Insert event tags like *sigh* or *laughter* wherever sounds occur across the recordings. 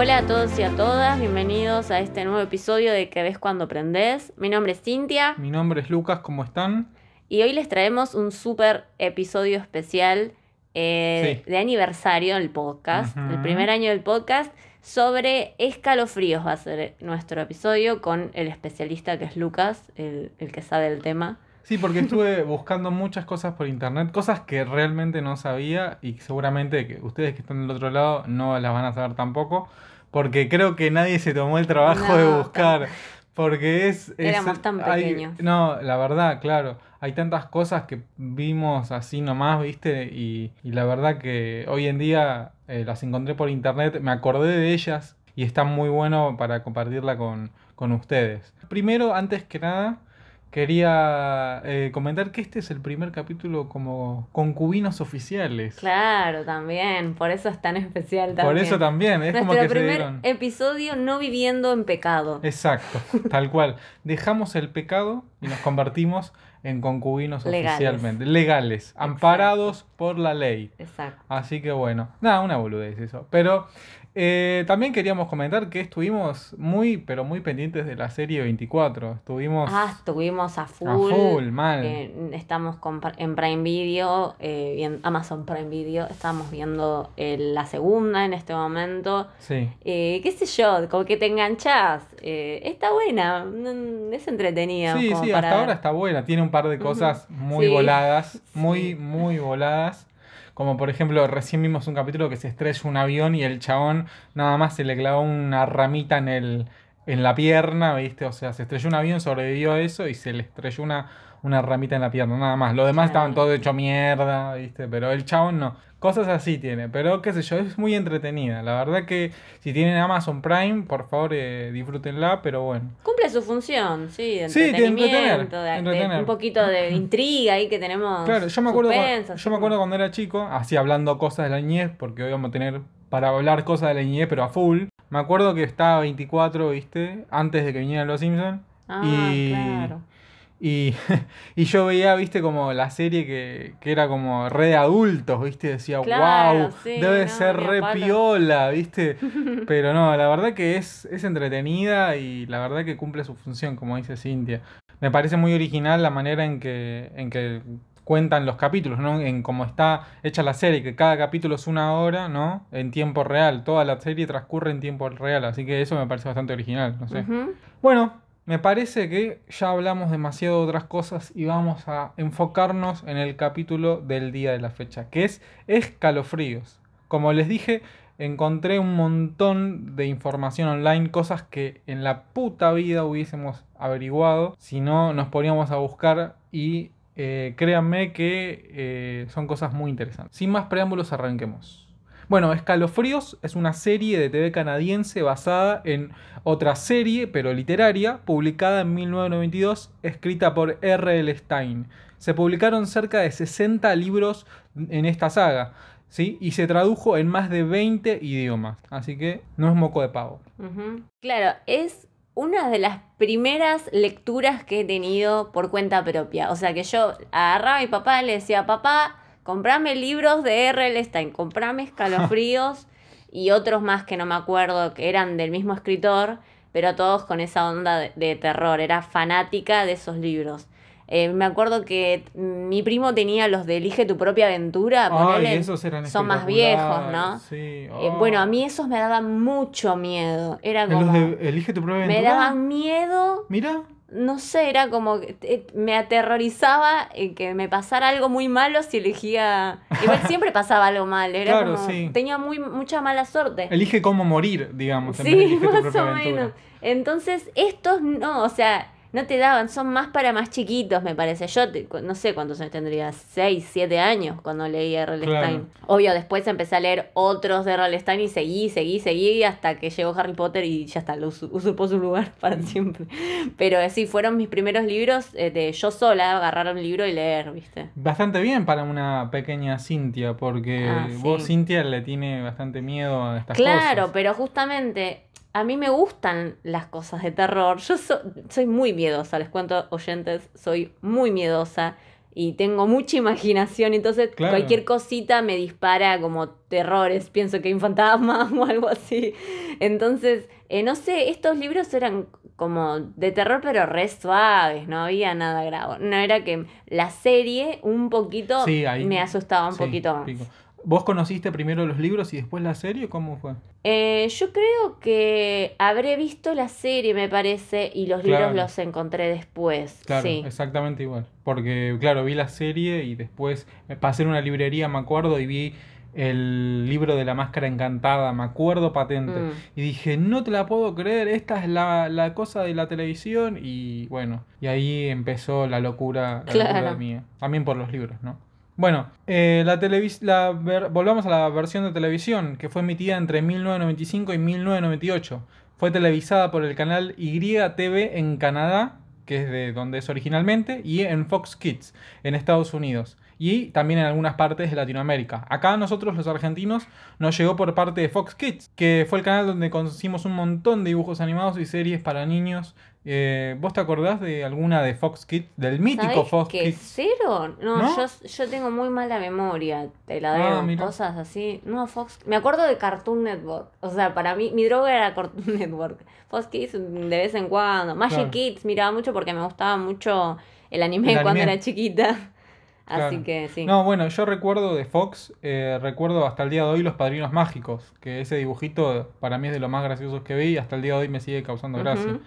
Hola a todos y a todas, bienvenidos a este nuevo episodio de Que ves cuando aprendes. Mi nombre es Cintia Mi nombre es Lucas, ¿cómo están? y hoy les traemos un súper episodio especial eh, Sí. de aniversario del podcast, el primer año del podcast, sobre escalofríos va a ser nuestro episodio con el especialista que es Lucas, el, el que sabe el tema. Sí, porque *laughs* estuve buscando muchas cosas por internet, cosas que realmente no sabía y seguramente que ustedes que están del otro lado no las van a saber tampoco, porque creo que nadie se tomó el trabajo de buscar, porque es... *laughs* es- Éramos tan hay- pequeños. no, la verdad, claro, hay tantas cosas que vimos así nomás, viste, y, y la verdad que hoy en día eh, las encontré por internet, me acordé de ellas y está muy bueno para compartirla con, con ustedes. Primero, antes que nada, quería eh, comentar que este es el primer capítulo como concubinos oficiales. Claro, también, por eso es tan especial también. Por eso también, es Nuestro como que se primer dieron... episodio no viviendo en pecado. Exacto, tal cual. Dejamos el pecado y nos convertimos en concubinos Legales. oficialmente. Legales, amparados por la ley. Exacto. Así que bueno, nada, una boludez eso. Pero eh, también queríamos comentar que estuvimos muy, pero muy pendientes de la serie 24. Estuvimos Ah, estuvimos a full. a full, mal. Eh, estamos con- en Prime Video, eh, en Amazon Prime Video. Estamos viendo eh, la segunda en este momento. Sí. Qué sé yo, como que te enganchás. Eh, está buena, mm, es entretenida. Sí, sí, hasta ver. ahora está buena. Tiene un par de cosas muy Sí. voladas, muy, Sí. muy voladas. Como por ejemplo, recién vimos un capítulo que se estrella un avión y el chabón nada más se le clavó una ramita en el en la pierna, ¿viste? O sea, se estrelló un avión, sobrevivió a eso y se le estrelló una, una ramita en la pierna, nada más. Los demás estaban todos hecho mierda, ¿viste? Pero el chabón no. Cosas así tiene, pero qué sé yo, es muy entretenida. La verdad que si tienen Amazon Prime, por favor eh, disfrútenla, pero bueno. Cumple su función, sí, de Sí, de entretenimiento, entretener, de- un poquito de intriga ahí que tenemos. Claro, yo me acuerdo, suspenso, cuando, yo me acuerdo cuando era chico, así hablando cosas de la niñez, porque hoy vamos a tener para hablar cosas de la niñez, pero a full. Me acuerdo que estaba 24, ¿viste? Antes de que vinieran los Simpsons. Ah, y, claro. Y, *laughs* y yo veía, ¿viste? Como la serie que, que era como re de adultos, ¿viste? Decía, Claro, wow, sí, debe no, ser re palo". piola, ¿viste? *laughs* Pero no, la verdad que es, es entretenida y la verdad que cumple su función, como dice Cintia. Me parece muy original la manera en que, en que cuentan los capítulos, ¿no? En cómo está hecha la serie, que cada capítulo es una hora, ¿no? En tiempo real. Toda la serie transcurre en tiempo real, así que eso me parece bastante original, no sé. Bueno, me parece que ya hablamos demasiado de otras cosas y vamos a enfocarnos en el capítulo del día de la fecha, que es escalofríos. Como les dije, encontré un montón de información online, cosas que en la puta vida hubiésemos averiguado si no nos poníamos a buscar y eh, créanme que eh, son cosas muy interesantes. Sin más preámbulos, arranquemos. Bueno, Escalofríos es una serie de TV canadiense basada en otra serie, pero literaria, publicada en 1992, escrita por R.L. Stein. Se publicaron cerca de 60 libros en esta saga, ¿sí? Y se tradujo en más de 20 idiomas, así que no es moco de pavo. Claro, es una de las primeras lecturas que he tenido por cuenta propia. O sea que yo agarraba a mi papá y le decía, papá, comprame libros de R.L. Stein, comprame escalofríos *laughs* y otros más que no me acuerdo, que eran del mismo escritor, pero todos con esa onda de, de terror. Era fanática de esos libros. Eh, me acuerdo que mi primo tenía los de Elige tu propia aventura. Ay, esos eran son más viejos, ¿no? Sí. Eh, oh. bueno, a mí esos me daban mucho miedo. Era ¿En los como... de Elige tu propia Me aventura? daban miedo, Mira, no sé, era como que eh, me aterrorizaba eh, que me pasara algo muy malo si elegía. Igual *laughs* siempre pasaba algo mal, era Claro, como. sí. Tenía muy, mucha mala suerte. elige cómo morir, digamos. en vez de Sí, *laughs* más o menos. Entonces, estos no, o sea, no te daban, son más para más chiquitos, me parece. Yo te- no sé cuántos años tendría, 6, 7 años cuando leí a R.L. Claro. Stein. Obvio, después empecé a leer otros de R.L. Stein y seguí, seguí, seguí hasta que llegó Harry Potter y ya está, lo usu- usurpó su lugar *laughs* para siempre. Pero eh, sí, fueron mis primeros libros eh, de yo sola, agarrar un libro y leer, ¿viste? Bastante bien para una pequeña Cintia, porque Ah, vos, sí. Cintia, le tiene bastante miedo a estas Claro, cosas. pero justamente a mí me gustan las cosas de terror. Yo so- soy muy miedosa, les cuento oyentes, soy muy miedosa. y tengo mucha imaginación, entonces Claro. cualquier cosita me dispara como terrores, pienso que hay un fantasma *laughs* o algo así. Entonces, eh, no sé, estos libros eran como de terror pero re suaves, no había nada grave. No era que la serie un poquito Sí, ahí- me asustaba un Sí, poquito más. pico. ¿Vos conociste primero los libros y después la serie? ¿Cómo fue? Eh, yo creo que habré visto la serie, me parece, y los Claro. libros los encontré después. Claro, sí. exactamente igual. Porque, claro, vi la serie y después me pasé en una librería, me acuerdo, y vi el libro de la máscara encantada, me acuerdo patente. Mm. Y dije, no te la puedo creer, esta es la, la cosa de la televisión. Y bueno, y ahí empezó la locura, la Claro. locura mía. También por los libros, ¿no? Bueno, eh, la la volvamos a la versión de televisión, que fue emitida entre 1995 y 1998. Fue televisada por el canal YTV en Canadá, que es de donde es originalmente, y en Fox Kids, en Estados Unidos. Y también en algunas partes de Latinoamérica. Acá nosotros los argentinos nos llegó por parte de Fox Kids, que fue el canal donde conocimos un montón de dibujos animados y series para niños. Eh, ¿Vos te acordás de alguna de Fox Kids? Del mítico ¿Sabés Fox que Kids. cero? No, ¿No? Yo, yo tengo muy mala memoria, te la Ah, debo, mira. cosas así. No, Fox. Me acuerdo de Cartoon Network. O sea, para mí, mi droga era Cartoon *laughs* Network. Fox Kids de vez en cuando. Magic Claro. Kids miraba mucho porque me gustaba mucho el anime El cuando era chiquita. *laughs* Así que sí. No, bueno, yo recuerdo de Fox, eh, recuerdo hasta el día de hoy Los Padrinos Mágicos, que ese dibujito para mí es de lo más graciosos que vi y hasta el día de hoy me sigue causando gracia.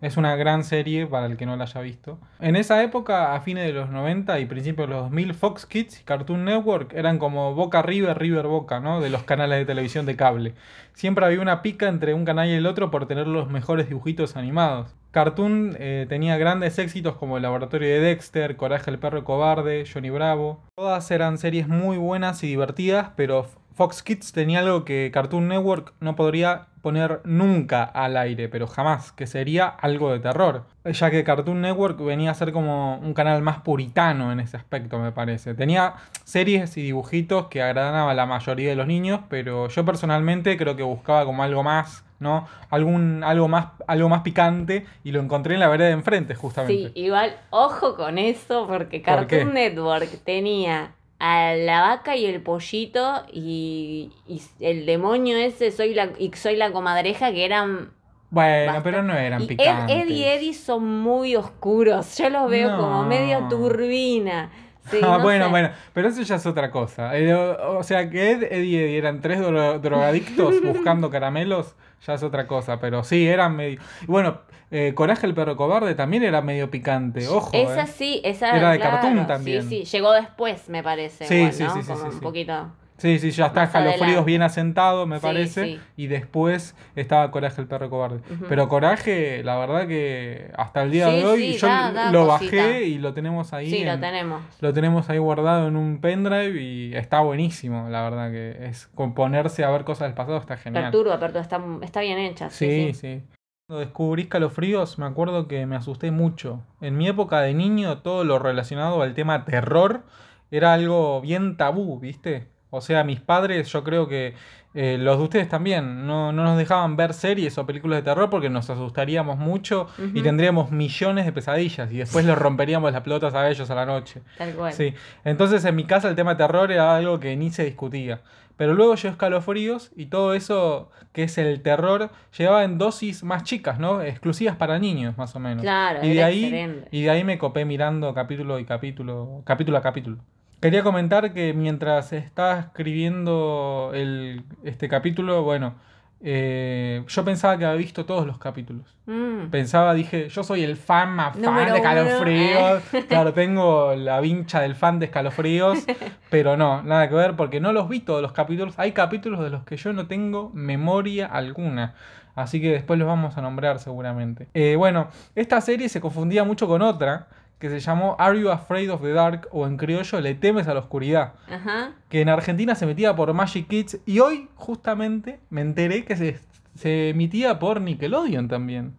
Es una gran serie para el que no la haya visto. En esa época, a fines de los 90 y principios de los 2000, Fox Kids y Cartoon Network eran como Boca River, River Boca, ¿no? De los canales de televisión de cable. Siempre había una pica entre un canal y el otro por tener los mejores dibujitos animados. Cartoon eh, tenía grandes éxitos como El Laboratorio de Dexter, Coraje el Perro Cobarde, Johnny Bravo. Todas eran series muy buenas y divertidas, pero Fox Kids tenía algo que Cartoon Network no podría poner nunca al aire, pero jamás, que sería algo de terror. Ya que Cartoon Network venía a ser como un canal más puritano en ese aspecto, me parece. Tenía series y dibujitos que agradaban a la mayoría de los niños, pero yo personalmente creo que buscaba como algo más, ¿no? Algún, algo más, algo más picante y lo encontré en la vereda de enfrente, justamente. Sí, igual, ojo con eso, porque. Cartoon Network tenía a la vaca y el pollito y, y el demonio ese soy la, y soy la comadreja que eran Bueno, pero no eran y Ed, picantes. Ed y Eddie son muy oscuros yo los veo como medio turbina Sí, ah, no bueno, sé. bueno, pero eso ya es otra cosa. Eh, o, o sea, que Ed, Ed y Eddie eran tres dro- drogadictos *laughs* buscando caramelos, ya es otra cosa. Pero sí, eran medio. Bueno, eh, Coraje el perro cobarde también era medio picante, ojo. Esa eh. sí, esa Era de claro, Cartoon también. Sí, sí, llegó después, me parece. Sí, igual, sí, ¿no? sí, sí, Como sí, un sí. poquito. Sí, sí, ya está adelante. bien asentado, me Sí, parece. sí. Y después estaba Coraje el perro cobarde. Pero Coraje, la verdad que hasta el día Sí, de hoy yo da- da lo cosita. bajé y lo tenemos ahí. Sí, lo en- tenemos. Lo tenemos ahí guardado en un pendrive y está buenísimo, la verdad que es con ponerse a ver cosas del pasado está genial. Perturba, perturba, está, está bien hecha. Sí, Sí. Cuando descubrí escalofríos, me acuerdo que me asusté mucho. En mi época de niño, todo lo relacionado al tema terror era algo bien tabú, ¿viste? O sea, mis padres, yo creo que eh, los de ustedes también, no, no nos dejaban ver series o películas de terror porque nos asustaríamos mucho y tendríamos millones de pesadillas y después les romperíamos las pelotas a ellos a la noche. Tal cual. Sí, entonces en mi casa el tema de terror era algo que ni se discutía. Pero luego llegó escalofríos y todo eso que es el terror llegaba en dosis más chicas, ¿no? Exclusivas para niños, más o menos. Claro, y de ahí excelente. y de ahí me copé mirando capítulo y capítulo, capítulo a capítulo. Quería comentar que mientras estaba escribiendo el, este capítulo, bueno, eh, yo pensaba que había visto todos los capítulos. Mm. Pensaba, dije, yo soy el fan más fan Número de uno, escalofríos. *laughs* Claro, tengo la vincha del fan de escalofríos. pero no, nada que ver, porque no los vi todos los capítulos. Hay capítulos de los que yo no tengo memoria alguna. Así que después los vamos a nombrar seguramente. Eh, bueno, esta serie se confundía mucho con otra que se llamó Are You Afraid of the Dark? o en criollo Le temes a la oscuridad Ajá. que en Argentina se emitía por Magic Kids y hoy justamente me enteré que se, se emitía por Nickelodeon también.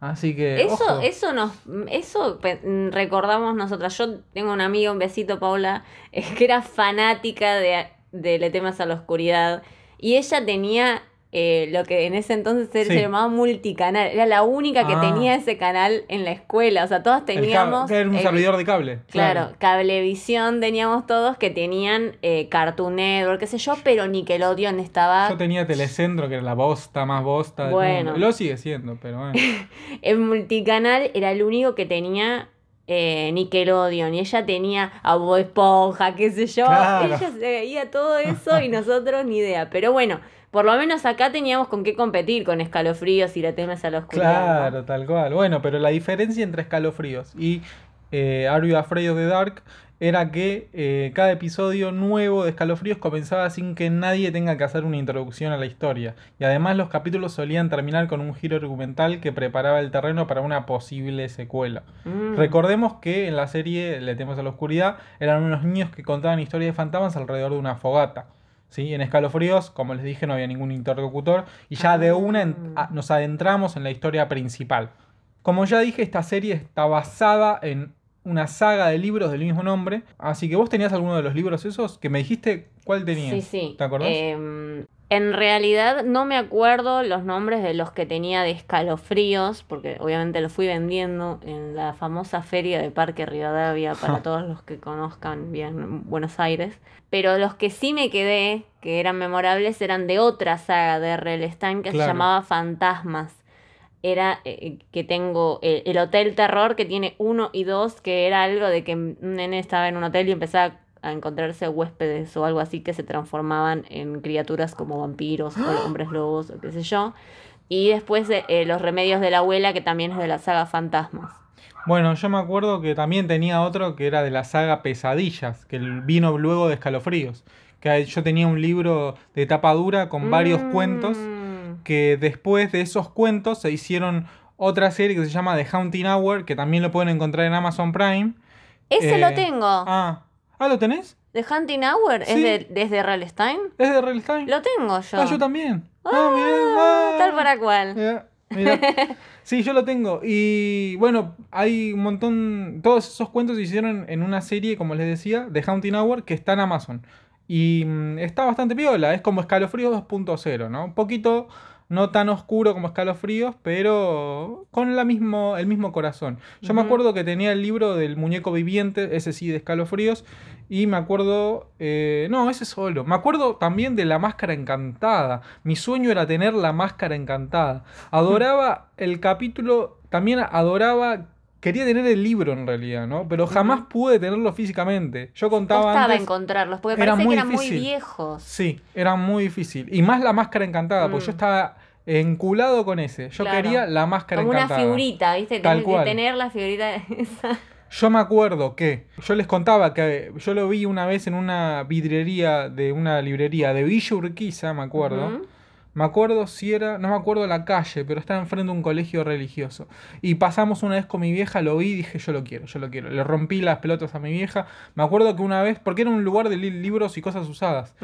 Así que... Eso, ojo. eso nos, eso mm, recordamos nosotras. Yo tengo una amiga, un besito, Paula, *laughs* que era fanática de, de Le temas a la oscuridad. Y ella tenía eh, lo que en ese entonces se Sí. llamaba multicanal. Era la única que Ah. tenía ese canal en la escuela. O sea, todos El teníamos. era un el- servidor de cable. Claro, Cablevisión teníamos todos que tenían eh, Cartoon Network, qué sé yo, pero Nickelodeon estaba Yo tenía Telecentro, que era la bosta más bosta del Bueno. mundo. Lo sigue siendo, pero bueno. *laughs* en multicanal, era el único que tenía eh, Nickelodeon y ella tenía a Bob Esponja, qué sé yo. Claro. Ella se veía todo eso y nosotros ni idea. Pero bueno, por lo menos acá teníamos con qué competir con escalofríos y la temes a la oscuridad. ¿no? Claro, tal cual. Bueno, pero la diferencia entre escalofríos y eh, Are You Afraid of the Dark era que eh, cada episodio nuevo de escalofríos comenzaba sin que nadie tenga que hacer una introducción a la historia. Y además los capítulos solían terminar con un giro argumental que preparaba el terreno para una posible secuela. Mm. Recordemos que en la serie Le temes a la oscuridad eran unos niños que contaban historias de fantasmas alrededor de una fogata. ¿Sí? En Escalofríos, como les dije, no había ningún interlocutor y ya de una en- Ah. a- nos adentramos en la historia principal. Como ya dije, esta serie está basada en una saga de libros del mismo nombre. Así que vos tenías alguno de los libros esos que me dijiste cuál tenías. Sí, sí. ¿Te acordás? Em, en realidad no me acuerdo los nombres de los que tenía de escalofríos, porque obviamente los fui vendiendo en la famosa feria de Parque Rivadavia *laughs* para todos los que conozcan bien Buenos Aires. Pero los que sí me quedé, que eran memorables, eran de otra saga de R.L. Stein que se llamaba Fantasmas. Era eh, que tengo eh, el Hotel Terror que tiene uno y dos, que era algo de que un nene estaba en un hotel y empezaba a encontrarse huéspedes o algo así que se transformaban en criaturas como vampiros o hombres lobos o qué sé yo. Y después eh, eh, Los Remedios de la Abuela, que también es de la saga Fantasmas. Bueno, yo me acuerdo que también tenía otro que era de la saga Pesadillas, que vino luego de Escalofríos. Que yo tenía un libro de tapa dura con varios Mm. cuentos que después de esos cuentos se hicieron otra serie que se llama The Haunting Hour, que también lo pueden encontrar en Amazon Prime. Ese Eh, lo tengo. Ah, ¿ah lo tenés? The Hunting Hour es Sí. de, desde R.L. Stein. ¿Es de Real Time? Lo tengo yo. Ah, yo también. Ah, Ah, mirá, ah. Tal para cual. Mirá, mirá. *laughs* Sí, yo lo tengo. Y bueno, hay un montón. Todos esos cuentos se hicieron en una serie, como les decía, de Haunting Hour, que está en Amazon. Y mm, está bastante piola. Es como Escalofríos 2.0, ¿no? Un poquito no tan oscuro como Escalofríos, pero con la mismo, el mismo corazón. Yo me acuerdo que tenía el libro del muñeco viviente, ese sí, de Escalofríos. Y me acuerdo. eh, no, ese solo. Me acuerdo también de la máscara encantada. Mi sueño era tener la máscara encantada. Adoraba el capítulo. También adoraba. Quería tener el libro en realidad, ¿no? Pero jamás pude tenerlo físicamente. Yo contaba Costaba antes. encontrarlos, porque era parece muy que eran muy viejos. Sí, era muy difícil. Y más la máscara encantada, porque Mm. yo estaba enculado con ese. Yo Claro. quería la máscara Como una encantada. figurita, ¿viste? Tal Tenés que cual. tener la figurita *laughs* esa. Yo me acuerdo que yo les contaba que yo lo vi una vez en una vidriería de una librería de Villa Urquiza, me acuerdo. Me acuerdo si era, no me acuerdo la calle, pero estaba enfrente de un colegio religioso. Y pasamos una vez con mi vieja, lo vi y dije, yo lo quiero, yo lo quiero. Le rompí las pelotas a mi vieja. Me acuerdo que una vez, porque era un lugar de li- libros y cosas usadas,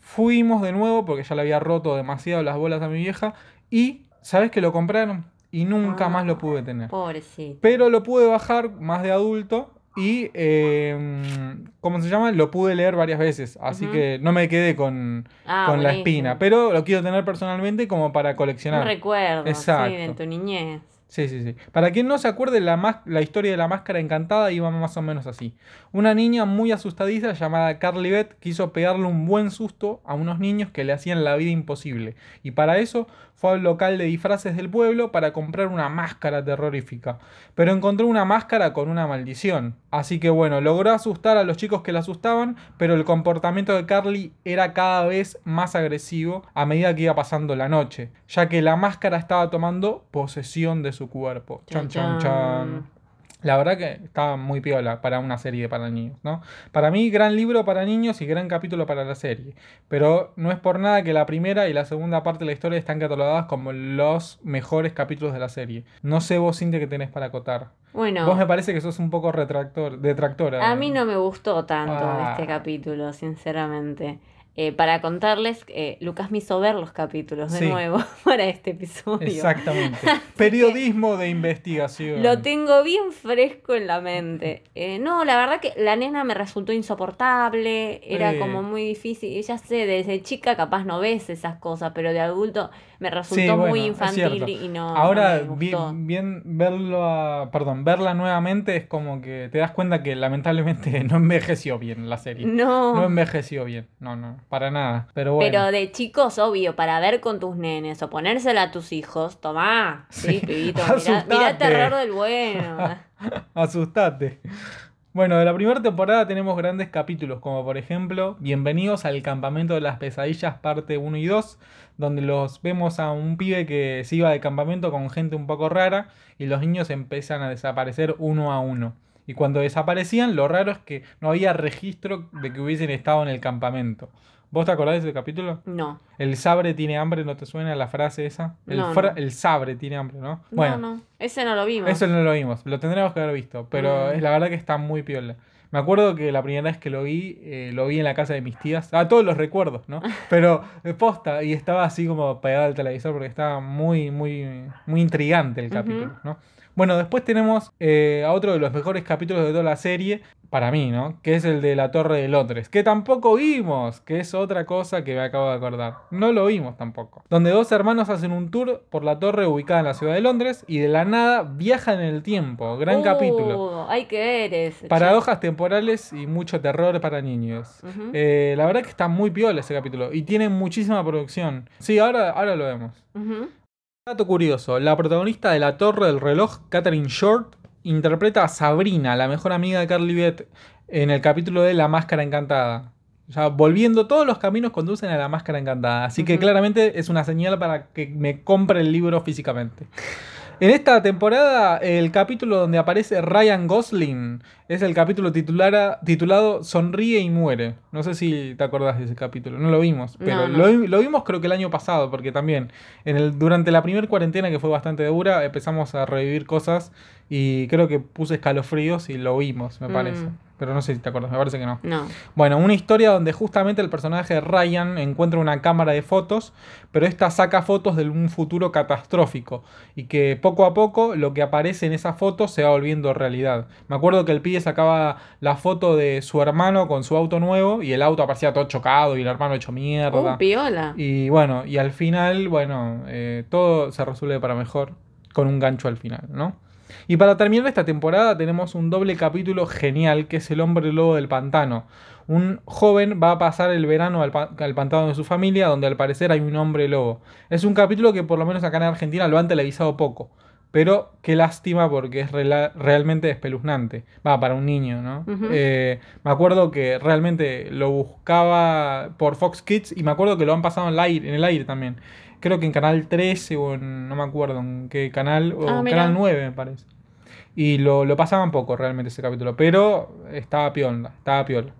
fuimos de nuevo, porque ya le había roto demasiado las bolas a mi vieja, y, ¿sabes que lo compraron? Y nunca Ah. más lo pude tener. Pobrecito. Pero lo pude bajar más de adulto y, eh, ¿cómo se llama? Lo pude leer varias veces. Así que no me quedé con, Ah, con la espina. Pero lo quiero tener personalmente como para Un coleccionar. recuerdo, Exacto. sí, de tu niñez. Sí, sí, sí. Para quien no se acuerde, la, la historia de la máscara encantada iba más o menos así. Una niña muy asustadiza llamada Carly Beth quiso pegarle un buen susto a unos niños que le hacían la vida imposible. Y para eso fue al local de disfraces del pueblo para comprar una máscara terrorífica. Pero encontró una máscara con una maldición. Así que bueno, logró asustar a los chicos que la asustaban, pero el comportamiento de Carly era cada vez más agresivo a medida que iba pasando la noche, ya que la máscara estaba tomando posesión de su cuerpo. Chan, chan, Chan. La verdad que estaba muy piola para una serie para niños, ¿no? Para mí, gran libro para niños y gran capítulo para la serie. Pero no es por nada que la primera y la segunda parte de la historia están catalogadas como los mejores capítulos de la serie. No sé vos, Cintia, qué tenés para acotar. Bueno, Vos me parece que sos un poco retractor, detractora. a mí no me gustó tanto Ah. este capítulo, sinceramente. Eh, para contarles, eh, Lucas me hizo ver los capítulos de Sí. nuevo *laughs* para este episodio. Exactamente. *laughs* Periodismo de investigación. Lo tengo bien fresco en la mente. Eh, no, la verdad que la nena me resultó insoportable, era como muy difícil. Ya sé, desde chica capaz no ves esas cosas, pero de adulto me resultó Sí, bueno, muy infantil y no. Ahora, no me bi- gustó. bien, verlo a- perdón, verla nuevamente es como que te das cuenta que lamentablemente *laughs* no envejeció bien la serie. No. No envejeció bien, no, no, para nada. Pero bueno, Pero de chicos, obvio, para ver con tus nenes o ponérsela a tus hijos, tomá. Sí, Sí. pibito, *laughs* mirá, mirá terror del bueno. *laughs* asustate. Bueno, de la primera temporada tenemos grandes capítulos, como por ejemplo, Bienvenidos al Campamento de las Pesadillas, parte 1 y 2, donde los vemos a un pibe que se iba de campamento con gente un poco rara y los niños empiezan a desaparecer uno a uno. Y cuando desaparecían, lo raro es que no había registro de que hubiesen estado en el campamento. ¿Vos te acordás de ese capítulo? No. El sabre tiene hambre, ¿no te suena la frase esa? El, No, fra- no. el sabre tiene hambre, ¿no? no, no. Ese no lo vimos. Eso no lo vimos, lo tendríamos que haber visto, pero Mm. es la verdad que está muy piola. Me acuerdo que la primera vez que lo vi, eh, lo vi en la casa de mis tías. Ah, todos los recuerdos, ¿no? *laughs* Pero eh, posta, y estaba así como pegado al televisor porque estaba muy, muy, muy intrigante el capítulo, ¿no? Bueno, después tenemos eh, a otro de los mejores capítulos de toda la serie, para mí, ¿no? Que es el de la Torre de Londres, que tampoco vimos, que es otra cosa que me acabo de acordar. No lo vimos tampoco. Donde dos hermanos hacen un tour por la torre ubicada en la ciudad de Londres y de la nada viajan en el tiempo. Gran Uh, capítulo. Hay que ver ese. Paradojas temporales y mucho terror para niños. Eh, la verdad que está muy piola ese capítulo y tiene muchísima producción. Sí, ahora, ahora lo vemos. Dato curioso, la protagonista de La Torre del Reloj, Catherine Short, interpreta a Sabrina, la mejor amiga de Carly Beth, en el capítulo de La Máscara Encantada. Ya volviendo, todos los caminos conducen a La Máscara Encantada. Así que claramente es una señal para que me compre el libro físicamente. En esta temporada, el capítulo donde aparece Ryan Gosling es el capítulo titulara- titulado Sonríe y muere. No sé si te acordás de ese capítulo, no lo vimos, pero No, no. Lo, lo vimos creo que el año pasado, porque también en el, durante la primera cuarentena, que fue bastante dura, empezamos a revivir cosas y creo que puse escalofríos y lo vimos, me Mm. parece. Pero no sé si te acuerdas, me parece que no. No. Bueno, una historia donde justamente el personaje de Ryan encuentra una cámara de fotos, pero esta saca fotos de un futuro catastrófico y que poco a poco lo que aparece en esa foto se va volviendo realidad. Me acuerdo que el pibe sacaba la foto de su hermano con su auto nuevo y el auto aparecía todo chocado y el hermano hecho mierda. Uh, piola. Y bueno, y al final, bueno, eh, todo se resuelve para mejor con un gancho al final, ¿no? Y para terminar esta temporada tenemos un doble capítulo genial que es El hombre lobo del pantano. Un joven va a pasar el verano al, pa- al pantano de su familia donde al parecer hay un hombre lobo. Es un capítulo que por lo menos acá en Argentina lo han televisado poco. Pero qué lástima porque es realmente espeluznante. Va, para un niño, ¿no? Eh, me acuerdo que realmente lo buscaba por Fox Kids y me acuerdo que lo han pasado en el aire, en el aire también. Creo que en Canal 13 o en, no me acuerdo en qué canal, o Ah. Canal 9 me parece. Y lo, lo pasaban poco realmente ese capítulo, pero estaba piola, estaba piola.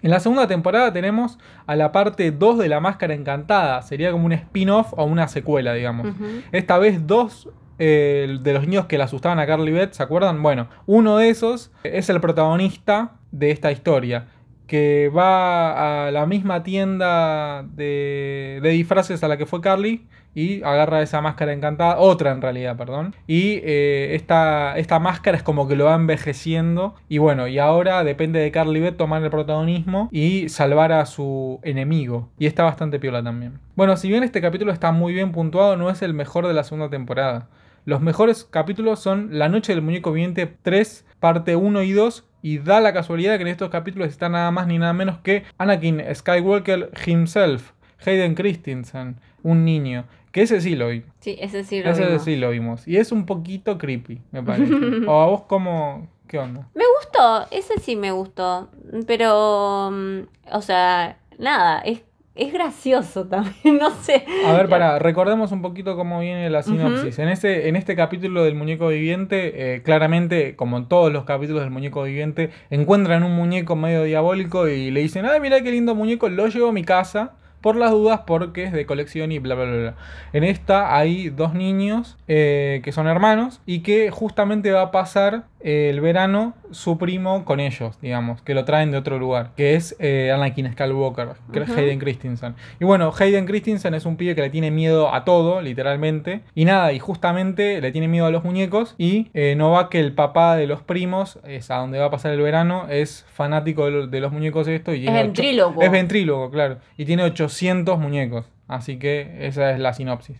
En la segunda temporada tenemos a la parte 2 de La Máscara Encantada. Sería como un spin-off o una secuela, digamos. Esta vez dos eh, de los niños que le asustaban a Carly Beth, ¿se acuerdan? Bueno, uno de esos es el protagonista de esta historia, que va a la misma tienda de, de disfraces a la que fue Carly y agarra esa máscara encantada, otra en realidad, perdón, y eh, esta, esta máscara es como que lo va envejeciendo y bueno, y ahora depende de Carly Beth tomar el protagonismo y salvar a su enemigo, y está bastante piola también. Bueno, si bien este capítulo está muy bien puntuado, no es el mejor de la segunda temporada. Los mejores capítulos son La Noche del Muñeco Viviente 3, parte 1 y 2. Y da la casualidad que en estos capítulos está nada más ni nada menos que Anakin Skywalker himself, Hayden Christensen, un niño. Que ese sí lo vi. Sí, ese sí lo Ese vimos. sí lo vimos. Y es un poquito creepy, me parece. *laughs* o a vos, como ¿Qué onda? Me gustó, ese sí me gustó. Pero, mm, o sea, nada, es, es gracioso también, *laughs* no sé. A ver, para, recordemos un poquito cómo viene la sinopsis. en, este, en este capítulo del muñeco viviente, eh, claramente, como en todos los capítulos del muñeco viviente, encuentran un muñeco medio diabólico y le dicen, ay, mira qué lindo muñeco, lo llevo a mi casa por las dudas porque es de colección y bla, bla, bla. bla. En esta hay dos niños eh, que son hermanos y que justamente va a pasar el verano su primo con ellos, digamos, que lo traen de otro lugar, que es eh, Anakin Skywalker. Hayden Christensen. Y bueno, Hayden Christensen es un pibe que le tiene miedo a todo, literalmente. Y nada, y justamente le tiene miedo a los muñecos. Y eh, no va que el papá de los primos, es a donde va a pasar el verano, es fanático de, lo- de los muñecos esto. Y Es ocho- ventríloco. Es ventrílogo, claro. Y tiene 800 muñecos. Así que esa es la sinopsis.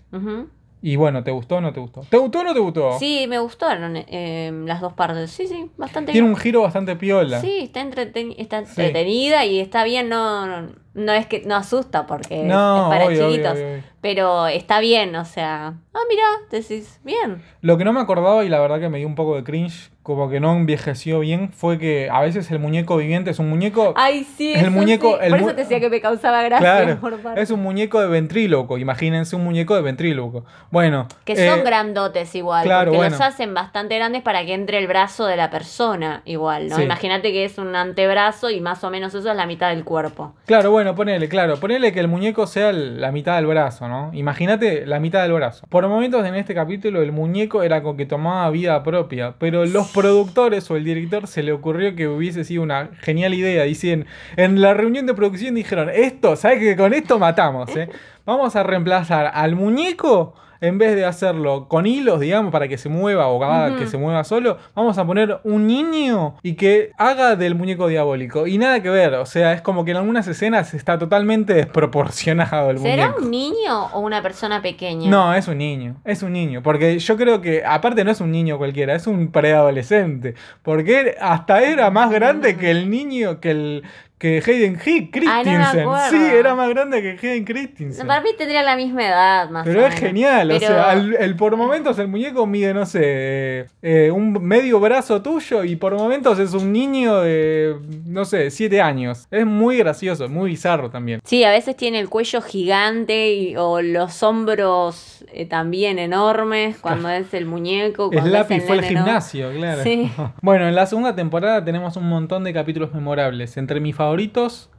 Y bueno, ¿te gustó o no te gustó? ¿Te gustó o no te gustó? Sí, me gustaron eh, las dos partes. Sí, sí, bastante Tiene un giro bastante piola. Sí, está, entreten- está Sí. entretenida y está bien, no, no, no es que no asusta porque es- No, es para obvio, obvio, chiquitos. obvio, obvio. Pero está bien, o sea. Ah, mira, decís, bien. Lo que no me acordaba y la verdad que me dio un poco de cringe, como que no envejeció bien, fue que a veces el muñeco viviente es un muñeco. Ay, sí, El eso muñeco- sí. el Por mu- eso te decía que me causaba gracia. claro, *laughs* por parte. es un muñeco de ventríloco, imagínense un muñeco de ventríloco. Bueno, Que eh, son grandotes igual, claro, porque bueno. los hacen bastante grandes para que entre el brazo de la persona igual, ¿no? Sí. Imagínate que es un antebrazo y más o menos eso es la mitad del cuerpo. Claro, bueno, ponele, claro, ponele que el muñeco sea el- la mitad del brazo, ¿no? Imagínate la mitad del brazo. Por momentos en este capítulo el muñeco era como que tomaba vida propia, pero los productores o el director se le ocurrió que hubiese sido una genial idea. Dicen, en la reunión de producción dijeron, esto, ¿sabes que con esto matamos, eh? *laughs* Vamos a reemplazar al muñeco en vez de hacerlo con hilos, digamos, para que se mueva o Ujú. que se mueva solo, vamos a poner un niño y que haga del muñeco diabólico. Y nada que ver, o sea, es como que en algunas escenas está totalmente desproporcionado el ¿Será muñeco. un niño o una persona pequeña? No, es un niño, es un niño, porque yo creo que aparte no es un niño cualquiera, es un preadolescente, porque hasta era más grande que el niño, que el que Hayden no me Christensen. sí, era más grande que Hayden Christensen. Para mí tendría la misma edad, más Pero o es menos. genial, o Pero- sea, el, el por momentos el muñeco mide, no sé, eh, un medio brazo tuyo y por momentos es un niño de, no sé, 7 años. Es muy gracioso, muy bizarro también. Sí, a veces tiene el cuello gigante y- o los hombros eh, también enormes cuando es el muñeco. Cuando es el fue al ¿no? gimnasio, claro. Sí. *laughs* Bueno, en la segunda temporada tenemos un montón de capítulos memorables. Entre mis favoritos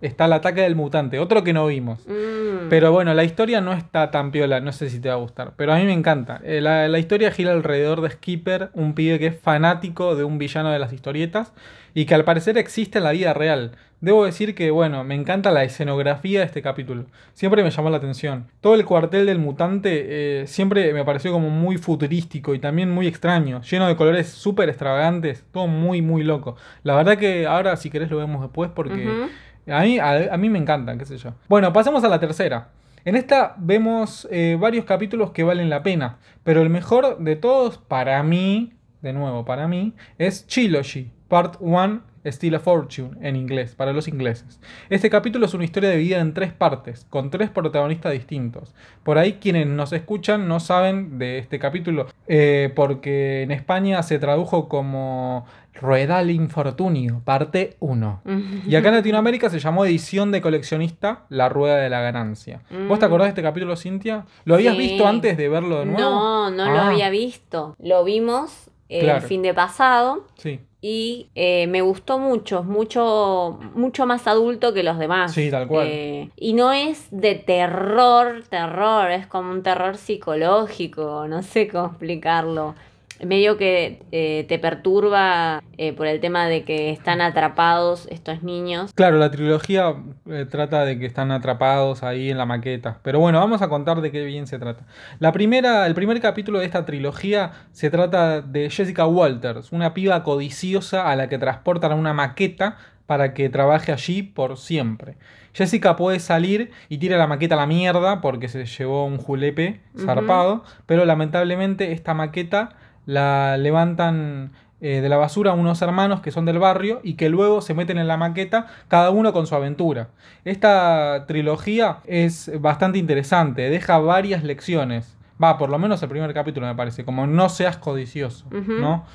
está el ataque del mutante, otro que no vimos. Mm. Pero bueno, la historia no está tan piola, no sé si te va a gustar. Pero a mí me encanta. Eh, La, la historia gira alrededor de Skipper, un pibe que es fanático de un villano de las historietas y que al parecer existe en la vida real. Debo decir que, bueno, me encanta la escenografía de este capítulo. Siempre me llamó la atención. Todo el cuartel del mutante eh, siempre me pareció como muy futurístico y también muy extraño, lleno de colores súper extravagantes, todo muy, muy loco. La verdad que ahora, si querés, lo vemos después porque... A mí, a, a mí me encantan, qué sé yo. Bueno, pasamos a la tercera. En esta vemos eh, varios capítulos que valen la pena, pero el mejor de todos para mí, de nuevo para mí, es Trilogy, Part 1, Steal a Fortune, en inglés, para los ingleses. Este capítulo es una historia dividida en tres partes, con tres protagonistas distintos. Por ahí quienes nos escuchan no saben de este capítulo, eh, porque en España se tradujo como Ruedal Infortunio, parte 1. Y acá en Latinoamérica se llamó edición de coleccionista La Rueda de la Ganancia. ¿Vos te Mm. acordás de este capítulo, Cintia? ¿Lo habías Sí. visto antes de verlo de nuevo? No, no lo Ah, había visto. Lo vimos eh, Claro. el fin de pasado Sí, y eh, me gustó mucho, mucho, mucho más adulto que los demás. Sí, tal cual. Eh, y no es de terror, terror, es como un terror psicológico, no sé cómo explicarlo. Medio que eh, te perturba eh, por el tema de que están atrapados estos niños. Claro, la trilogía eh, trata de que están atrapados ahí en la maqueta. Pero bueno, vamos a contar de qué bien se trata. La primera, el primer capítulo de esta trilogía se trata de Jessica Walters, una piba codiciosa a la que transportan a una maqueta para que trabaje allí por siempre. Jessica puede salir y tira la maqueta a la mierda porque se llevó un julepe zarpado, pero lamentablemente esta maqueta la levantan eh, de la basura unos hermanos que son del barrio y que luego se meten en la maqueta, cada uno con su aventura. Esta trilogía es bastante interesante, deja varias lecciones. Va, por lo menos el primer capítulo me parece, como no seas codicioso. ¿no?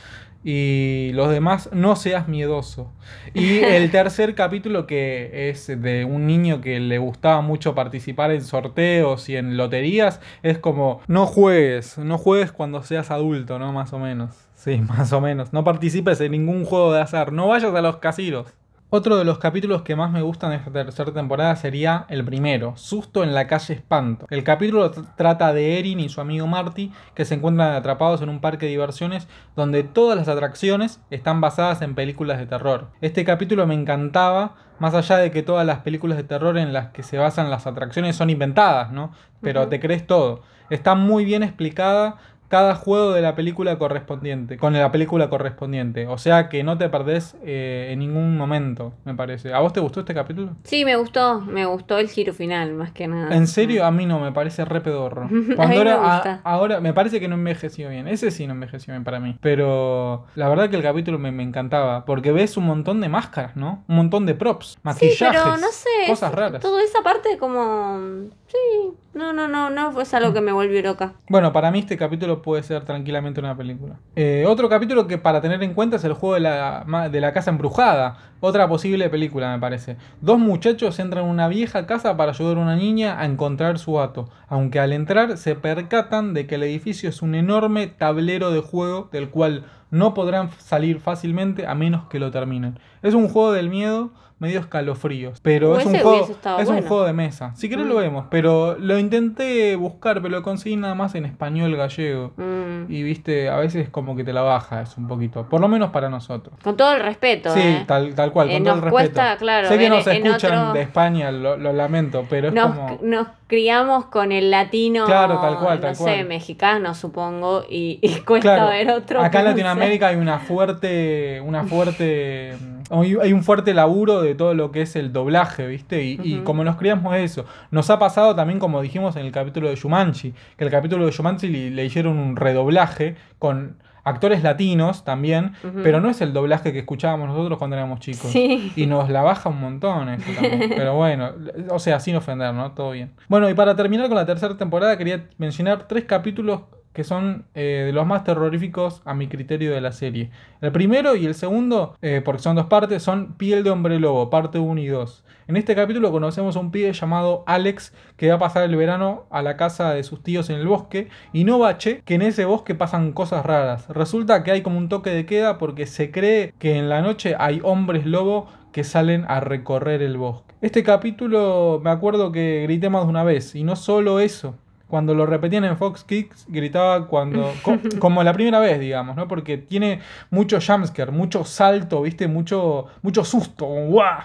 Y los demás, no seas miedoso. Y el *laughs* tercer capítulo que es de un niño que le gustaba mucho participar en sorteos y en loterías, es como, no juegues, no juegues cuando seas adulto, ¿no? Más o menos. Sí, *laughs* más o menos. No participes en ningún juego de azar, no vayas a los casinos. Otro de los capítulos que más me gustan de esta tercera temporada sería el primero, Susto en la calle Espanto. El capítulo tr- trata de Erin y su amigo Marty que se encuentran atrapados en un parque de diversiones donde todas las atracciones están basadas en películas de terror. Este capítulo me encantaba, más allá de que todas las películas de terror en las que se basan las atracciones son inventadas, ¿no? Pero te crees todo. Está muy bien explicada cada juego de la película correspondiente, con la película correspondiente. O sea que no te perdés eh, en ningún momento, me parece. ¿A vos te gustó este capítulo? Sí, me gustó, me gustó el giro final, más que nada. En serio, a mí no, me parece re pedorro. *laughs* A mí Cuando me a- gusta. ahora me parece que no envejeció bien. Ese sí no envejeció bien para mí. Pero la verdad que el capítulo me, me encantaba. Porque ves un montón de máscaras, ¿no? Un montón de props, Sí, maquillajes, pero no sé. cosas raras. Toda esa parte como... Sí, no, no, no, no fue algo que me volvió loca. Bueno, para mí este capítulo puede ser tranquilamente una película. Eh, otro capítulo que para tener en cuenta es el juego de la, de la casa embrujada. Otra posible película, me parece. Dos muchachos entran a una vieja casa para ayudar a una niña a encontrar su gato. Aunque al entrar se percatan de que el edificio es un enorme tablero de juego del cual no podrán salir fácilmente a menos que lo terminen. Es un juego del miedo medio escalofríos, pero es un juego es un juego de mesa. Si querés Mm. lo vemos, pero lo intenté buscar, pero lo conseguí nada más en español gallego. Mm. Y viste, a veces como que te la baja es un poquito, por lo menos para nosotros. Con todo el respeto, Sí, ¿eh? tal, tal cual, Eh, con todo el respeto. cuesta, claro, sé que nos escuchan otro- de España, lo, lo lamento, pero es Nos, como... nos criamos con el latino, Claro, tal cual, no tal sé, cual. mexicano, supongo, y, y cuesta Claro, ver otro. acá en no. Latinoamérica hay una fuerte, una fuerte, *laughs* hay hay un fuerte laburo de todo lo que es el doblaje, ¿viste? Y, y como nos criamos eso, nos ha pasado también como dijimos en el capítulo de Shumanchi, que el capítulo de Shumanchi le, le hicieron un redoblaje con actores latinos también, pero no es el doblaje que escuchábamos nosotros cuando éramos chicos. Sí. Y nos la baja un montón eso también. *laughs* Pero bueno, o sea, sin ofender, ¿no? Todo bien. Bueno, y para terminar con la tercera temporada, quería mencionar tres capítulos que son eh, de los más terroríficos a mi criterio de la serie. El primero y el segundo, eh, porque son dos partes, son Piel de Hombre Lobo, parte 1 y 2. En este capítulo conocemos a un pibe llamado Alex que va a pasar el verano a la casa de sus tíos en el bosque y no bache que en ese bosque pasan cosas raras. Resulta que hay como un toque de queda porque se cree que en la noche hay hombres lobo que salen a recorrer el bosque. Este capítulo me acuerdo que grité más de una vez y no solo eso. Cuando lo repetían en Fox Kids, gritaba cuando. *laughs* co- como la primera vez, digamos, ¿no? Porque tiene mucho jumpscare, mucho salto, ¿viste? Mucho, mucho susto, ¡guau!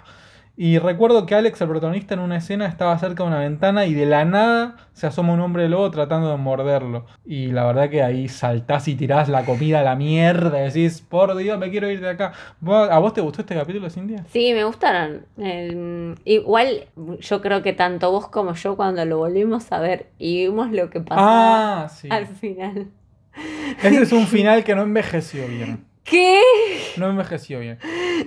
Y recuerdo que Alex, el protagonista, en una escena estaba cerca de una ventana y de la nada se asoma un hombre lobo tratando de morderlo. Y la verdad que ahí saltás y tirás la comida a la mierda y decís, por Dios, me quiero ir de acá. ¿Vos- ¿A vos te gustó este capítulo, Cintia? Sí, me gustaron. Igual yo creo que tanto vos como yo cuando lo volvimos a ver y vimos lo que pasaba Ah, sí. al final. Ese es un *laughs* final que no envejeció bien. ¿Qué? No envejeció bien.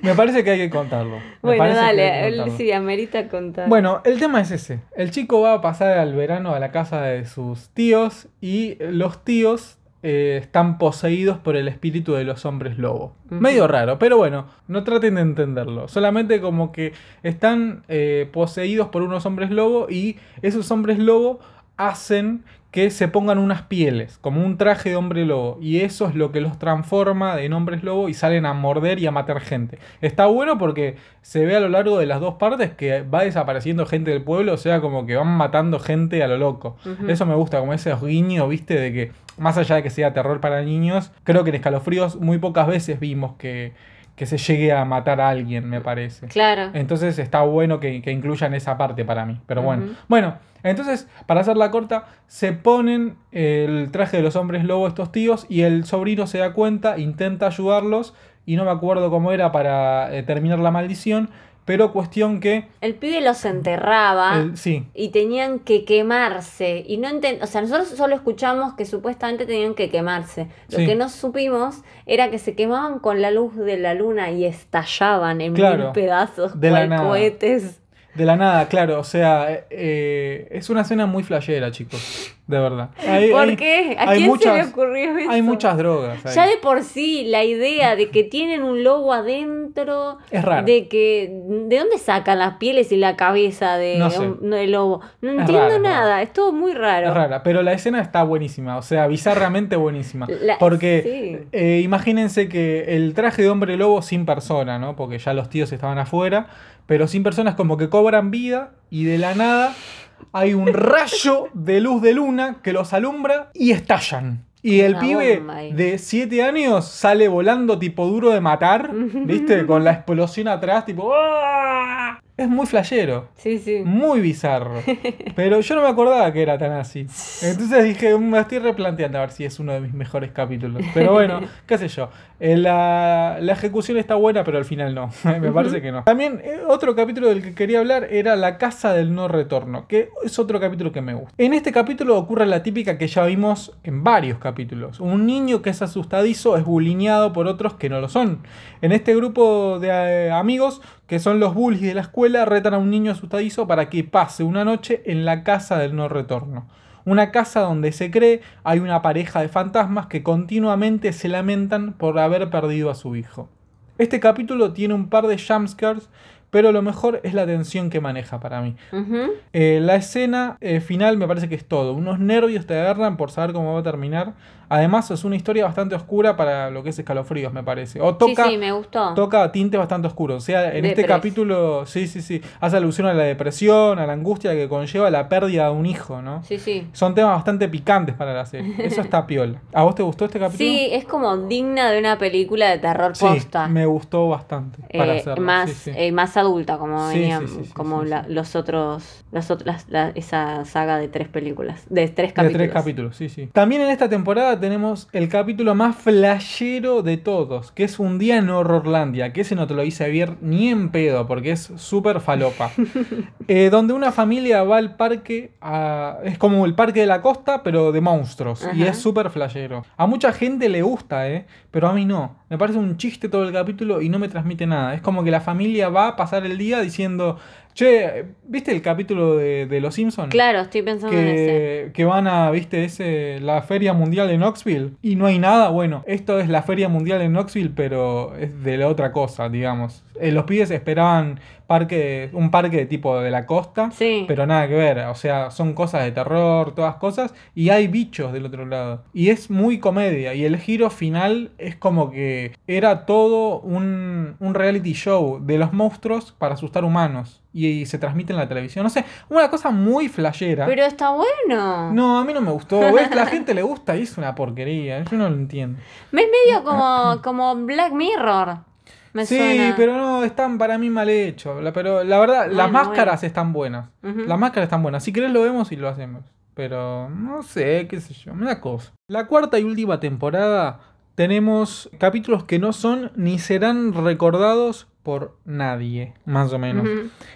Me parece que hay que contarlo. Me Bueno, dale, él sí, amerita contar. Bueno, el tema es ese. El chico va a pasar al verano a la casa de sus tíos y los tíos eh, están poseídos por el espíritu de los hombres lobo. Medio raro, pero bueno, no traten de entenderlo. Solamente como que están eh, poseídos por unos hombres lobo y esos hombres lobo hacen que se pongan unas pieles, como un traje de hombre lobo, y eso es lo que los transforma en hombres lobo y salen a morder y a matar gente. Está bueno porque se ve a lo largo de las dos partes que va desapareciendo gente del pueblo, o sea, como que van matando gente a lo loco. Eso me gusta, como ese guiño, viste, de que más allá de que sea terror para niños, creo que en Escalofríos muy pocas veces vimos que, que se llegue a matar a alguien, me parece. Claro. Entonces está bueno que, que incluyan esa parte para mí. Pero bueno. Bueno, entonces, para hacerla corta, se ponen el traje de los hombres lobo estos tíos y el sobrino se da cuenta, intenta ayudarlos y no me acuerdo cómo era para eh, terminar la maldición, pero cuestión que... El pibe los enterraba. el- sí, Y tenían que quemarse. Y no enten- O sea, nosotros solo escuchamos que supuestamente tenían que quemarse. Lo Sí. que no supimos era que se quemaban con la luz de la luna y estallaban en Claro, mil pedazos, de cual cohetes. De la nada, claro. O sea, eh, es una escena muy flashera, chicos. De verdad. Hay- ¿Por hay- qué? ¿A hay quién se le muchas- ocurrió eso? Hay muchas drogas. ahí. Ya de por sí, la idea de que tienen un lobo adentro, Es raro. de que de dónde sacan las pieles y la cabeza de No sé. un- del lobo. No Es entiendo nada, es todo muy raro. Es rara, pero la escena está buenísima, o sea, bizarramente buenísima. *laughs* La- Porque sí. eh, imagínense que el traje de hombre lobo sin persona, ¿no? Porque ya los tíos estaban afuera, pero sin personas como que cobran vida y de la nada hay un rayo de luz de luna que los alumbra y estallan. Y el Una pibe bomba de 7 años sale volando tipo duro de matar, *laughs* ¿viste? Con la explosión atrás, tipo... ¡ah! Es muy flashero. Sí, sí. Muy bizarro. *laughs* Pero yo no me acordaba que era tan así. *laughs* Entonces dije, "Mm, me estoy replanteando a ver si es uno de mis mejores capítulos. Pero bueno, *laughs* qué sé yo. Eh, La, la ejecución está buena, pero al final no. me parece que no. También eh, otro capítulo del que quería hablar era La Casa del No Retorno, que es otro capítulo que me gusta. En este capítulo ocurre la típica que ya vimos en varios capítulos. Un niño que es asustadizo es bulineado por otros que no lo son. En este grupo de eh, amigos que son los bullies de la escuela, retan a un niño asustadizo para que pase una noche en la casa del no retorno. Una casa donde se cree hay una pareja de fantasmas que continuamente se lamentan por haber perdido a su hijo. Este capítulo tiene un par de jumpscares, pero lo mejor es la tensión que maneja para mí. Eh, la escena eh, final me parece que es todo. Unos nervios te agarran por saber cómo va a terminar. Además es una historia bastante oscura para lo que es escalofríos, me parece. O toca, sí, sí, me gustó. toca tintes bastante oscuros. O sea, en este capítulo, sí, sí, sí, hace alusión a la depresión, a la angustia que conlleva la pérdida de un hijo, ¿no? Sí, sí. Son temas bastante picantes para la serie. *laughs* Eso está piola. ¿A vos te gustó este capítulo? Sí, es como digna de una película de terror Sí, posta. me gustó bastante. Para Eh, hacerlo, más, sí, eh, más adulta, como Sí, venía, sí, sí, sí, como la- los otros, la- esa saga de tres películas, de tres De capítulos. tres capítulos, sí, sí. También en esta temporada tenemos el capítulo más flashero de todos, que es Un día en Horrorlandia, que ese no te lo hice ver ni en pedo, porque es súper falopa. *laughs* Eh, donde una familia va al parque, a- es como el parque de la costa, pero de monstruos, y es súper flashero. A mucha gente le gusta, ¿eh? Pero a mí no. Me parece un chiste todo el capítulo y no me transmite nada. Es como que la familia va a pasar el día diciendo, che, ¿viste el capítulo de, de Los Simpsons? Claro, estoy pensando en ese. que, que van a, viste, ese, la Feria Mundial de Knoxville y no hay nada. Bueno, esto es la Feria Mundial de Knoxville, pero es de la otra cosa, digamos. Eh, los pibes esperaban parque, un parque de tipo de la costa, Sí. pero nada que ver. O sea, son cosas de terror, todas cosas, y hay bichos del otro lado. Y es muy comedia, y el giro final es como que era todo un, un reality show de los monstruos para asustar humanos. Y, se transmite en la televisión. No sé, una cosa muy flashera. Pero está bueno. No, a mí no me gustó. *laughs* ¿Ves? La gente le gusta y es una porquería. Yo no lo entiendo. Me es medio como, *clears throat* como Black Mirror. Me sí, suena. pero no, están para mí mal hechos. La- Pero la verdad, las Bueno, máscaras están buenas. Las máscaras están buenas. Si querés lo vemos y lo hacemos. Pero no sé, qué sé yo. Me da cosa. La cuarta y última temporada tenemos capítulos que no son ni serán recordados por nadie, más o menos.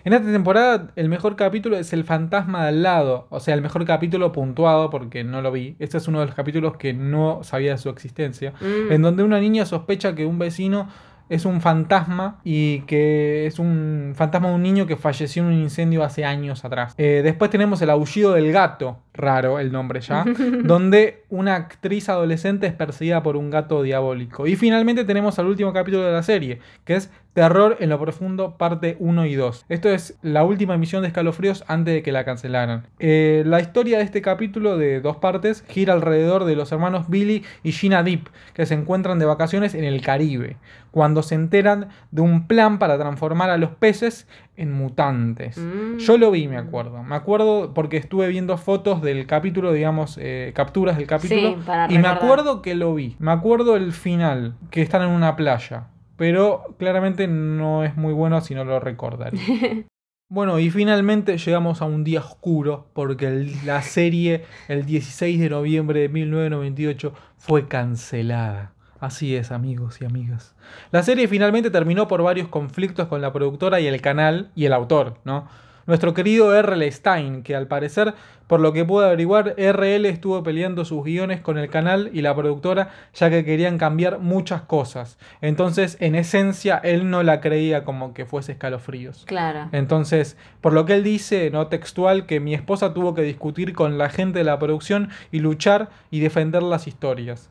En esta temporada el mejor capítulo es El fantasma de al lado, o sea, el mejor capítulo puntuado porque no lo vi. Este es uno de los capítulos que no sabía de su existencia, Mm. en donde una niña sospecha que un vecino es un fantasma y que es un fantasma de un niño que falleció en un incendio hace años atrás. Eh, después tenemos El aullido del gato, raro el nombre ya, *laughs* donde una actriz adolescente es perseguida por un gato diabólico. Y finalmente tenemos al último capítulo de la serie, que es Terror en lo Profundo, parte 1 y 2. Esto es la última emisión de Escalofríos antes de que la cancelaran. Eh, la historia de este capítulo de dos partes gira alrededor de los hermanos Billy y Gina Deep, que se encuentran de vacaciones en el Caribe, cuando se enteran de un plan para transformar a los peces en mutantes. Mm. Yo lo vi, me acuerdo. Me acuerdo porque estuve viendo fotos del capítulo, digamos, eh, capturas del capítulo. Sí, para y me acuerdo que lo vi. Me acuerdo el final, que están en una playa. Pero claramente no es muy bueno si no lo recordaré. *laughs* Bueno, y finalmente llegamos a un día oscuro porque el- la serie el 16 de noviembre de 1998 fue cancelada. Así es, amigos y amigas. La serie finalmente terminó por varios conflictos con la productora y el canal y el autor, ¿no? Nuestro querido R.L. Stein, que al parecer, por lo que pude averiguar, R.L. estuvo peleando sus guiones con el canal y la productora, ya que querían cambiar muchas cosas. Entonces, en esencia, él no la creía como que fuese escalofríos. Claro. Entonces, por lo que él dice, no textual, que mi esposa tuvo que discutir con la gente de la producción y luchar y defender las historias.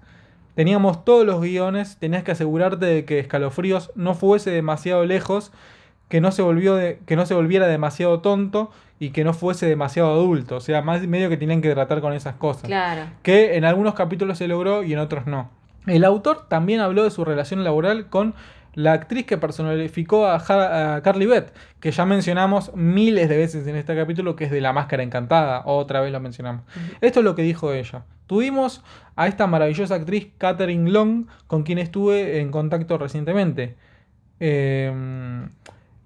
Teníamos todos los guiones, tenías que asegurarte de que Escalofríos no fuese demasiado lejos, que no se, volvió de- que no se volviera demasiado tonto y que no fuese demasiado adulto. O sea, más medio que tenían que tratar con esas cosas. Claro. Que en algunos capítulos se logró y en otros no. El autor también habló de su relación laboral con la actriz que personificó a, Carly Beth, que ya mencionamos miles de veces en este capítulo, que es de la máscara encantada, otra vez lo mencionamos. Esto es lo que dijo ella. Tuvimos a esta maravillosa actriz Catherine Long, con quien estuve en contacto recientemente. Eh,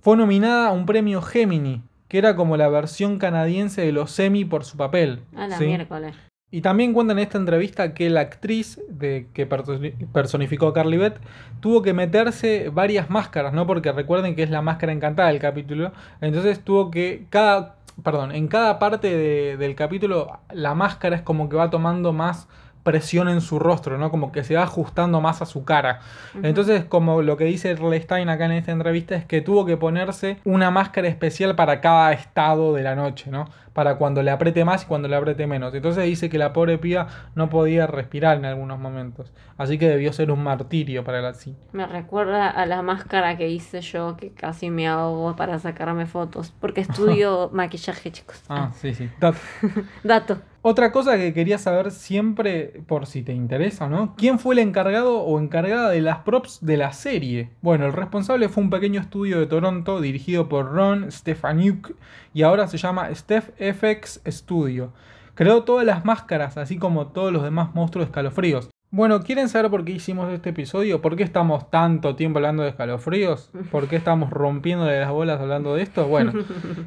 fue nominada a un premio Gemini, que era como la versión canadiense de los Emmy por su papel. A la ¿sí? miércoles. Y también cuenta en esta entrevista que la actriz de, que personi- personificó a Carly Beth tuvo que meterse varias máscaras, ¿no? Porque recuerden que es la máscara encantada del capítulo. Entonces tuvo que. Cada. Perdón, en cada parte de- del capítulo la máscara es como que va tomando más presión en su rostro, ¿no? Como que se va ajustando más a su cara. Entonces, como lo que dice Stein acá en esta entrevista es que tuvo que ponerse una máscara especial para cada estado de la noche, ¿no? Para cuando le apriete más y cuando le apriete menos. Entonces dice que la pobre piba no podía respirar en algunos momentos. Así que debió ser un martirio para la sí. Me recuerda a la máscara que hice yo, que casi me ahogo para sacarme fotos. Porque estudio *laughs* maquillaje, chicos. Ah, sí, sí. Dat- *laughs* Dato. Otra cosa que quería saber siempre, por si te interesa, ¿no? ¿Quién fue el encargado o encargada de las props de la serie? Bueno, el responsable fue un pequeño estudio de Toronto dirigido por Ron Stefaniuk y ahora se llama Steph FX Studio. Creó todas las máscaras, así como todos los demás monstruos escalofríos. Bueno, ¿quieren saber por qué hicimos este episodio? ¿Por qué estamos tanto tiempo hablando de escalofríos? ¿Por qué estamos rompiéndole las bolas hablando de esto? Bueno,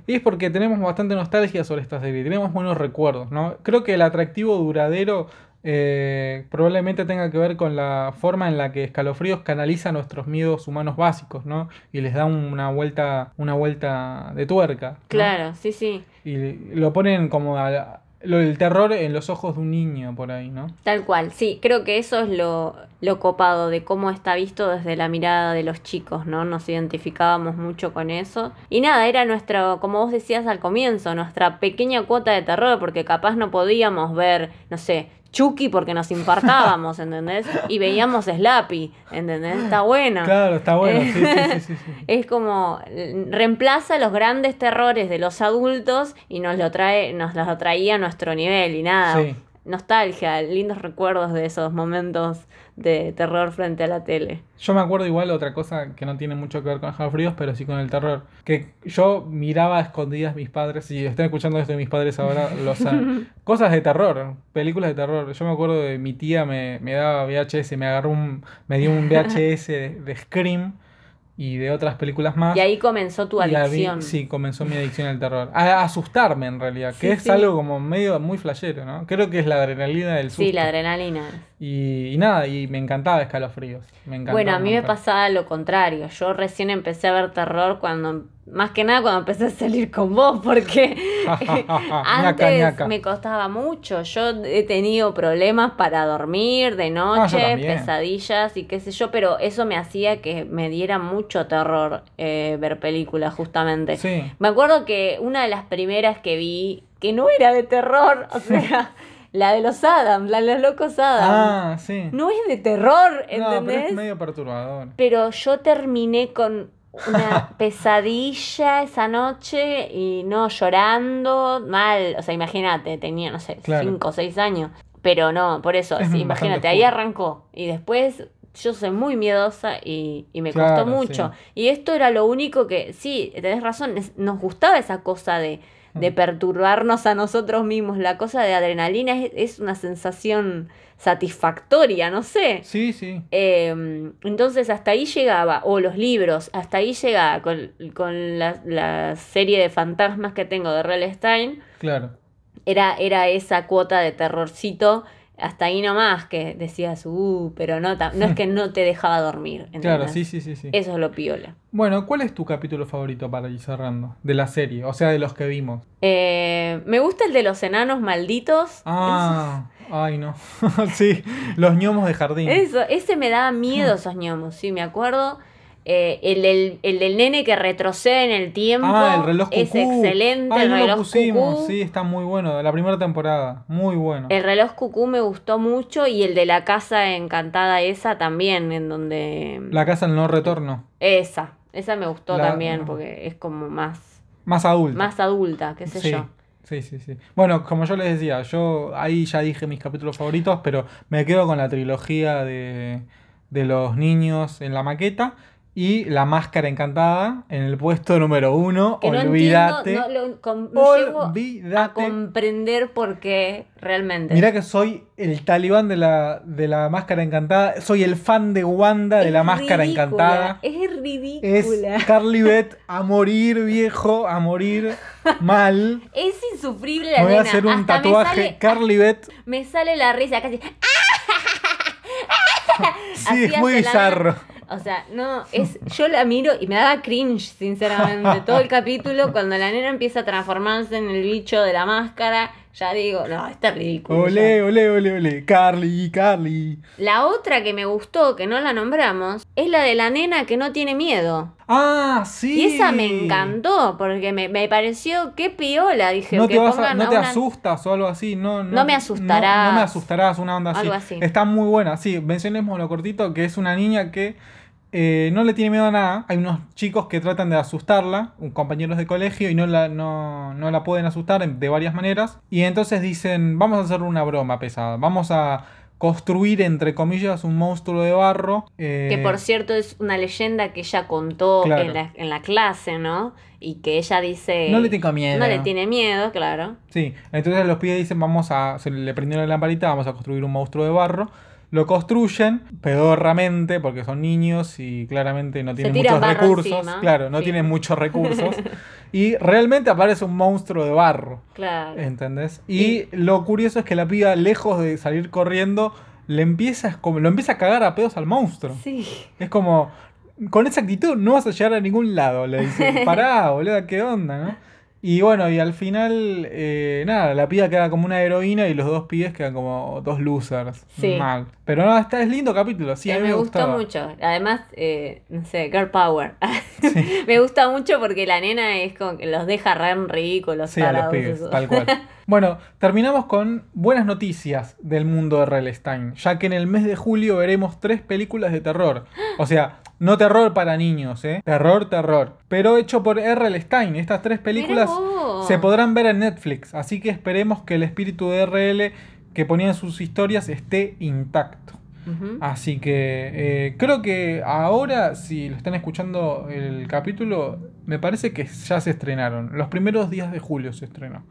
y *laughs* es porque tenemos bastante nostalgia sobre esta serie, tenemos buenos recuerdos, ¿no? Creo que el atractivo duradero eh, probablemente tenga que ver con la forma en la que Escalofríos canaliza nuestros miedos humanos básicos, ¿no? Y les da una vuelta, una vuelta de tuerca. ¿no? Claro, sí, sí. Y lo ponen como a- lo, el terror en los ojos de un niño por ahí, ¿no? Tal cual, sí, creo que eso es lo, lo copado de cómo está visto desde la mirada de los chicos, ¿no? Nos identificábamos mucho con eso. Y nada, era nuestro, como vos decías al comienzo, nuestra pequeña cuota de terror, porque capaz no podíamos ver, no sé, Chucky porque nos infartábamos, ¿entendés? Y veíamos Slappy, ¿entendés? Está bueno. Claro, está bueno, sí, sí, sí. *laughs* Es como reemplaza los grandes terrores de los adultos y nos lo trae, nos los traía a nuestro nivel y nada. Sí. Nostalgia, lindos recuerdos de esos momentos de terror frente a la tele. Yo me acuerdo igual otra cosa que no tiene mucho que ver con escalofríos, pero sí con el terror. Que yo miraba a escondidas mis padres, si están escuchando esto de mis padres ahora, lo saben. *laughs* Cosas de terror, películas de terror. Yo me acuerdo de mi tía me, me daba VHS, me agarró un, me dio un VHS de, de Scream y de otras películas más. Y ahí comenzó tu vi- adicción. sí, comenzó mi adicción al terror. A, a asustarme en realidad, que Sí, es sí. algo como medio muy flashero, ¿no? Creo que es la adrenalina del susto. Sí, la adrenalina. y, y nada, y me encantaba escalofríos. Me encantaba Bueno, a mí me pasaba lo contrario. Yo recién empecé a ver terror cuando, más que nada cuando empecé a salir con vos, porque *laughs* antes ñaca. me costaba mucho. Yo he tenido problemas para dormir de Ah, noche, pesadillas y qué sé yo, pero eso me hacía que me diera mucho terror eh, ver películas, justamente. Sí. Me acuerdo que una de las primeras que vi, que no era de terror, o sea, *laughs* la de los Adams, la de los locos Adams. Ah, sí. No es de terror, No, pero ¿entendés? es medio perturbador. Pero yo terminé con una pesadilla esa noche y no llorando, mal. O sea, imagínate, tenía, no sé, Claro. 5 o 6 años. Pero no, por eso, Es sí, imagínate, ahí arrancó. Y después yo soy muy miedosa y, y me Claro, costó mucho. Y esto era lo único que, sí, tenés razón, es- nos gustaba esa cosa de, de perturbarnos a nosotros mismos. La cosa de adrenalina es, es una sensación satisfactoria, no sé. Sí, sí. Eh, entonces hasta ahí llegaba, o los libros, hasta ahí llegaba con, con la, la serie de fantasmas que tengo de R.L. Stein, Claro. era, era esa cuota de terrorcito hasta ahí nomás que decías, uh, pero no, no es que no te dejaba dormir. Claro, sí, sí, sí, sí. Eso es lo piola. Bueno, ¿cuál es tu capítulo favorito para ir cerrando? De la serie, o sea, de los que vimos. Eh, me gusta el de los enanos malditos. Ah, ay no. *laughs* *laughs* sí, los ñomos de jardín. Eso, ese me daba miedo Hmm. esos ñomos, sí, me acuerdo. Eh, el, del, el del nene que retrocede en el tiempo. Ah, el reloj cucú. Es excelente, Ay, el no reloj lo pusimos. cucú. Sí, está muy bueno. De la primera temporada. Muy bueno. El reloj cucú me gustó mucho y el de la casa encantada esa también, en donde... La casa del no retorno. Esa, esa me gustó La- también porque es como más, Más adulta. más adulta, qué sé sí. yo. Sí, sí, sí. Bueno, como yo les decía, yo ahí ya dije mis capítulos favoritos, pero me quedo con la trilogía de, de los niños en la maqueta y la máscara encantada en el puesto número uno. Que no Olvídate. entiendo, no, lo- a comprender por qué realmente. Mirá que soy el talibán de la, de la máscara encantada. Soy el fan de Wanda de la máscara ridícula, encantada. Es Es ridícula. Carly Beth a morir, viejo, a morir mal. Es, insufrible la Me voy a hacer un Hasta tatuaje. Sale, Carly Beth. me sale la risa casi. *laughs* Sí, Así es muy bizarro. O sea, no, es, yo la miro y me daba cringe, sinceramente. Todo el *laughs* capítulo, cuando la nena empieza a transformarse en el bicho de la máscara, ya digo, no, está ridículo. Ole, ole, ole, ole. Carly, Carly. La otra que me gustó, que no la nombramos, es la de la nena que no tiene miedo. Ah, sí. Y esa me encantó, porque me, me pareció que piola, dije, No que te, vas a- no te una- asustas o algo así. No, no, No me asustarás. No, no me asustarás, una onda así. Algo así. Está muy buena. Sí, mencionemos lo cortito, que es una niña que eh, no le tiene miedo a nada. Hay unos chicos que tratan de asustarla, un- compañeros de colegio, y no la, no, no la pueden asustar de varias maneras. Y entonces dicen, vamos a hacer una broma pesada. Vamos a construir, entre comillas, un monstruo de barro. eh, Que por cierto es una leyenda que ella contó Claro. en, la, en la clase, ¿no? Y que ella dice... No le tengo miedo. No le tiene miedo, claro. Sí, entonces los pibes dicen, vamos a, se le prendieron la lamparita, vamos a construir un monstruo de barro. Lo construyen pedorramente porque son niños y claramente no tienen muchos recursos. encima. Claro, no Sí. tienen muchos recursos. *laughs* y realmente aparece un monstruo de barro, Claro. ¿entendés? Y lo curioso es que la piba, lejos de salir corriendo, le empieza, lo empieza a cagar a pedos al monstruo. Sí. Es como, con esa actitud no vas a llegar a ningún lado, le dicen. *laughs* Pará, boludo, ¿qué onda, no? Y bueno, y al final, eh, nada, la piba queda como una heroína y los dos pibes quedan como dos losers. Sí. Mal. Pero no, está, es lindo capítulo, sí, a Eh, mí me me, gustó mucho. Además, eh, no sé, girl power. *laughs* me gusta mucho porque la nena es como que los deja re ridículos. Sí, a los pibes, esos. tal cual. *laughs* Bueno, terminamos con buenas noticias del mundo de R.L. Stein, ya que en el mes de julio veremos tres películas de terror. O sea, no terror para niños, ¿eh? Terror, terror. Pero hecho por R.L. Stein. Estas tres películas se podrán ver en Netflix, así que esperemos que el espíritu de R.L. que ponía en sus historias esté intacto. Así que eh, creo que ahora, si lo están escuchando el capítulo, me parece que ya se estrenaron. Los primeros días de julio se estrenó.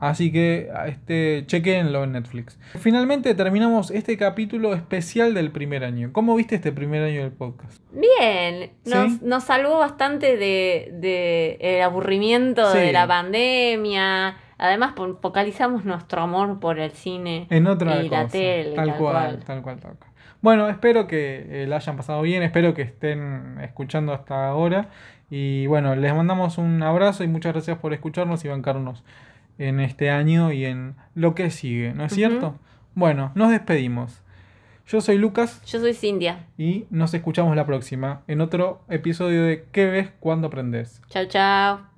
Así que este, chequenlo en Netflix. Finalmente terminamos este capítulo especial del primer año. ¿Cómo viste este primer año del podcast? Bien, nos, ¿Sí? nos salvó bastante de, de el aburrimiento Sí. de la pandemia. Además, focalizamos nuestro amor por el cine En otra y la tele. tal, cual, tal cual, tal cual. Bueno, espero que eh, la hayan pasado bien, espero que estén escuchando hasta ahora. Y bueno, les mandamos un abrazo y muchas gracias por escucharnos y bancarnos en este año y en lo que sigue, ¿no es cierto? Bueno, nos despedimos. Yo soy Lucas Yo soy Cintia. y nos escuchamos la próxima en otro episodio de ¿Qué ves cuando aprendes? Chao, chao.